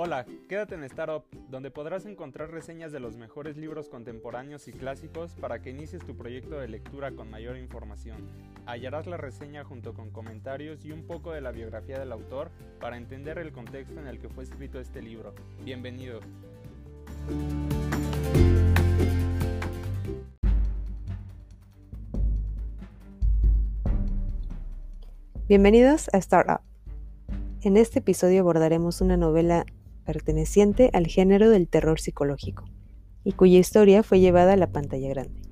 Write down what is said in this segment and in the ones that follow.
Hola, quédate en Startup, donde podrás encontrar reseñas de los mejores libros contemporáneos y clásicos para que inicies tu proyecto de lectura con mayor información. Hallarás la reseña junto con comentarios y un poco de la biografía del autor para entender el contexto en el que fue escrito este libro. Bienvenido. Bienvenidos a Startup. En este episodio abordaremos una novela perteneciente al género del terror psicológico, y cuya historia fue llevada a la pantalla grande.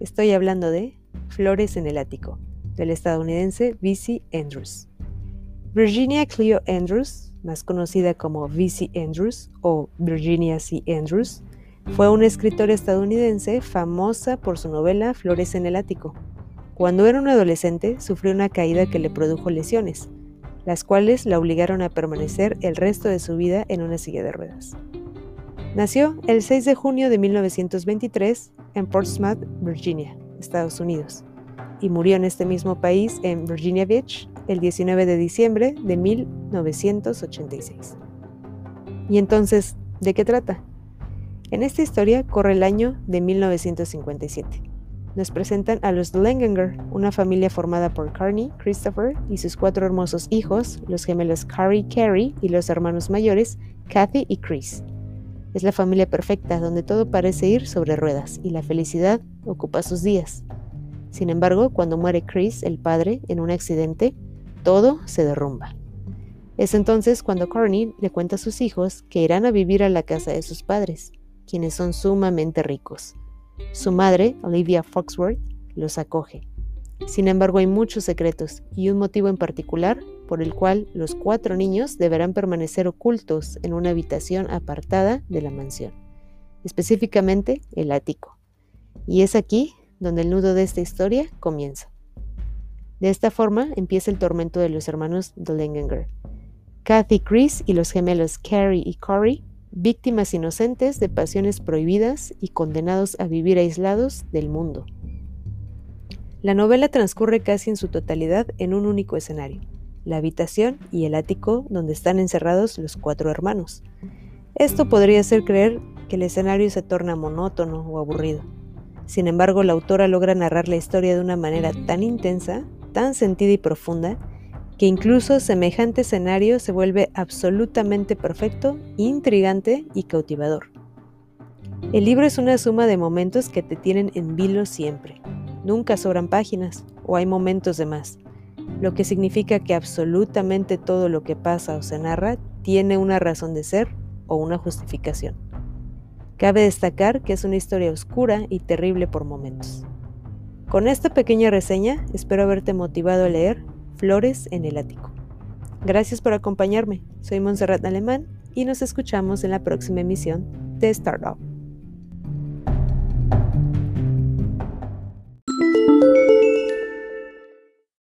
Estoy hablando de Flores en el Ático, del estadounidense V.C. Andrews. Virginia Cleo Andrews, más conocida como V.C. Andrews o Virginia C. Andrews, fue una escritora estadounidense famosa por su novela Flores en el Ático. Cuando era una adolescente, sufrió una caída que le produjo lesiones, las cuales la obligaron a permanecer el resto de su vida en una silla de ruedas. Nació el 6 de junio de 1923 en Portsmouth, Virginia, Estados Unidos, y murió en este mismo país en Virginia Beach el 19 de diciembre de 1986. ¿Y entonces, de qué trata? En esta historia corre el año de 1957 nos presentan a los Langenger, una familia formada por Carney, Christopher y sus cuatro hermosos hijos, los gemelos Carrie y Carrie y los hermanos mayores, Kathy y Chris. Es la familia perfecta donde todo parece ir sobre ruedas y la felicidad ocupa sus días. Sin embargo, cuando muere Chris, el padre, en un accidente, todo se derrumba. Es entonces cuando Carney le cuenta a sus hijos que irán a vivir a la casa de sus padres, quienes son sumamente ricos. Su madre, Olivia Foxworth, los acoge. Sin embargo, hay muchos secretos y un motivo en particular por el cual los cuatro niños deberán permanecer ocultos en una habitación apartada de la mansión, específicamente el ático. Y es aquí donde el nudo de esta historia comienza. De esta forma empieza el tormento de los hermanos Dolengenger. Kathy, Chris y los gemelos Carrie y Corey víctimas inocentes de pasiones prohibidas y condenados a vivir aislados del mundo. La novela transcurre casi en su totalidad en un único escenario, la habitación y el ático donde están encerrados los cuatro hermanos. Esto podría hacer creer que el escenario se torna monótono o aburrido. Sin embargo, la autora logra narrar la historia de una manera tan intensa, tan sentida y profunda, que incluso semejante escenario se vuelve absolutamente perfecto, intrigante y cautivador. El libro es una suma de momentos que te tienen en vilo siempre. Nunca sobran páginas o hay momentos de más, lo que significa que absolutamente todo lo que pasa o se narra tiene una razón de ser o una justificación. Cabe destacar que es una historia oscura y terrible por momentos. Con esta pequeña reseña espero haberte motivado a leer Flores en el Ático. Gracias por acompañarme. Soy Montserrat Alemán y nos escuchamos en la próxima emisión de Startup.